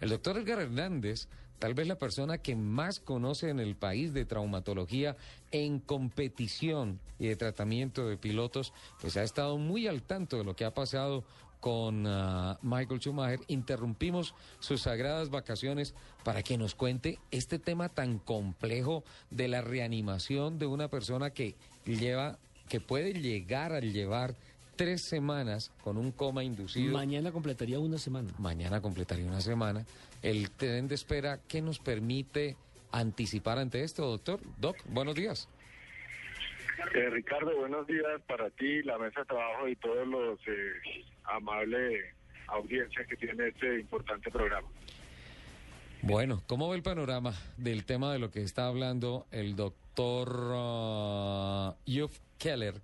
El doctor Edgar Hernández, tal vez la persona que más conoce en el país de traumatología en competición y de tratamiento de pilotos, pues ha estado muy al tanto de lo que ha pasado con uh, Michael Schumacher. Interrumpimos sus sagradas vacaciones para que nos cuente este tema tan complejo de la reanimación de una persona que lleva, que puede llegar a llevar tres semanas con un coma inducido. Mañana completaría una semana. Mañana completaría una semana. El tren de espera, ¿qué nos permite anticipar ante esto, doctor? Doc, buenos días. Eh, Ricardo, buenos días para ti, la mesa de trabajo y todos los eh, amables audiencias que tiene este importante programa. Bueno, ¿cómo ve el panorama del tema de lo que está hablando el doctor uh, Yuf Keller,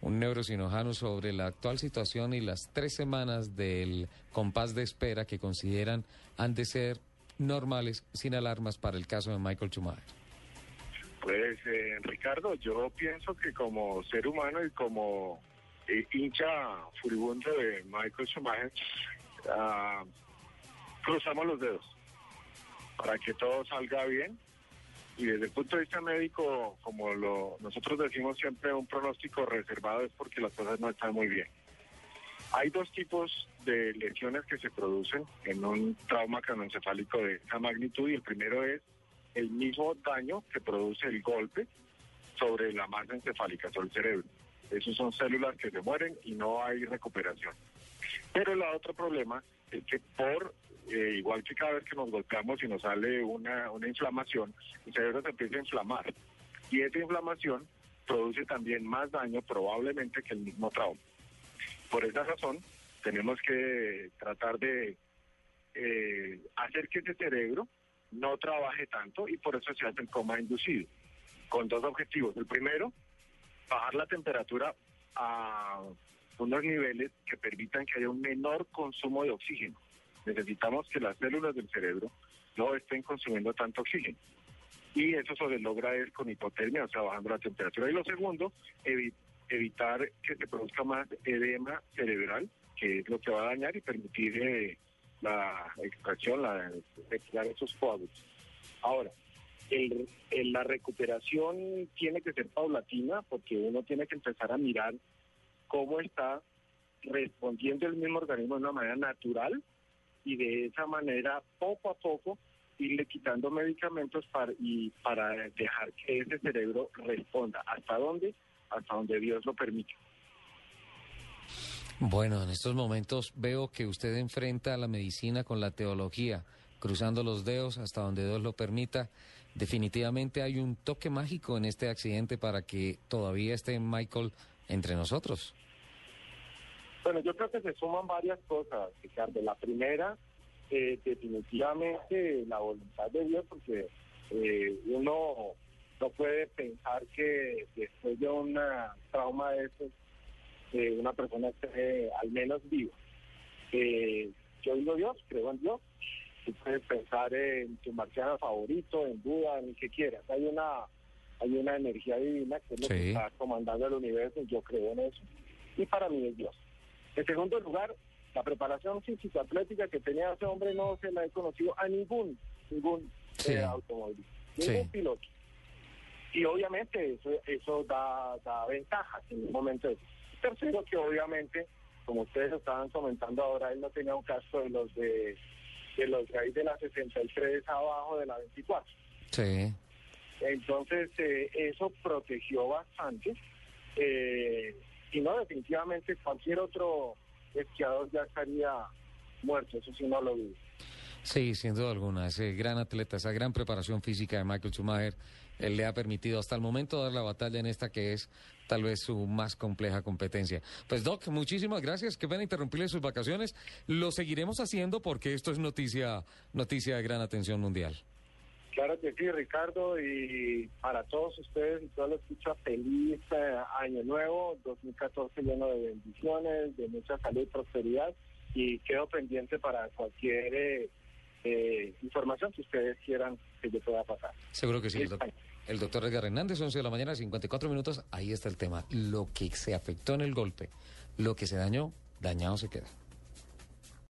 un neurocirujano, sobre la actual situación y las tres semanas del compás de espera que consideran han de ser normales, sin alarmas, para el caso de Michael Schumacher? Pues, eh, Ricardo, yo pienso que como ser humano y como eh, hincha furibundo de Michael Schumacher, uh, cruzamos los dedos para que todo salga bien. Y desde el punto de vista médico, como lo, nosotros decimos siempre, un pronóstico reservado es porque las cosas no están muy bien. Hay dos tipos de lesiones que se producen en un trauma craneoencefálico de esa magnitud y el primero es el mismo daño que produce el golpe sobre la masa encefálica, sobre el cerebro. Esos son células que se mueren y no hay recuperación. Pero el otro problema es que por, eh, igual que cada vez que nos golpeamos y nos sale una, una inflamación, el cerebro se empieza a inflamar. Y esa inflamación produce también más daño probablemente que el mismo trauma. Por esa razón, tenemos que tratar de eh, hacer que ese cerebro no trabaje tanto y por eso se hace el coma inducido, con dos objetivos. El primero, bajar la temperatura a unos niveles que permitan que haya un menor consumo de oxígeno. Necesitamos que las células del cerebro no estén consumiendo tanto oxígeno. Y eso se logra es con hipotermia, o sea, bajando la temperatura. Y lo segundo, evi evitar que se produzca más edema cerebral, que es lo que va a dañar y permitir eh, la extracción, la extraer esos coágulos. Ahora, el, el, la recuperación tiene que ser paulatina porque uno tiene que empezar a mirar cómo está respondiendo el mismo organismo de una manera natural y de esa manera poco a poco irle quitando medicamentos para, y para dejar que ese cerebro responda. ¿Hasta dónde? Hasta donde Dios lo permite. Bueno, en estos momentos veo que usted enfrenta a la medicina con la teología, cruzando los dedos hasta donde Dios lo permita. Definitivamente hay un toque mágico en este accidente para que todavía esté Michael entre nosotros. Bueno, yo creo que se suman varias cosas, Ricardo. La primera, eh, definitivamente la voluntad de Dios, porque eh, uno no puede pensar que después de un trauma de eso, eh, una persona esté al menos viva. Eh, yo digo Dios, creo en Dios. Tú puedes pensar en tu marciano favorito, en Buda, en el que quieras. Hay una hay una energía divina que es lo Sí. que está comandando el universo, yo creo en eso. Y para mí es Dios. En segundo lugar, la preparación físico-atlética que tenía ese hombre no se la he conocido a ningún, ningún Sí. eh, automóvil, Sí. ningún piloto. Y obviamente eso, eso da, da ventajas en un momento de Tercero, que obviamente, como ustedes estaban comentando ahora, él no tenía un casco de los de, de los de ahí de la 63 abajo de la 24. Sí. Entonces, eh, eso protegió bastante. Eh, y no, definitivamente cualquier otro esquiador ya estaría muerto, eso sí no lo dudo. Sí, sin duda alguna. Ese gran atleta, esa gran preparación física de Michael Schumacher, él le ha permitido hasta el momento dar la batalla en esta que es tal vez su más compleja competencia. Pues Doc, muchísimas gracias. Qué pena interrumpirle sus vacaciones. Lo seguiremos haciendo porque esto es noticia, noticia de gran atención mundial. Claro que sí, Ricardo, y para todos ustedes y todos los escucha, feliz eh, año nuevo, 2014 lleno de bendiciones, de mucha salud y prosperidad, y quedo pendiente para cualquier eh, eh, información que ustedes quieran que yo pueda pasar. Seguro que sí. El, doc el doctor Edgar Hernández, 11 de la mañana, 54 minutos, ahí está el tema. Lo que se afectó en el golpe, lo que se dañó, dañado se queda.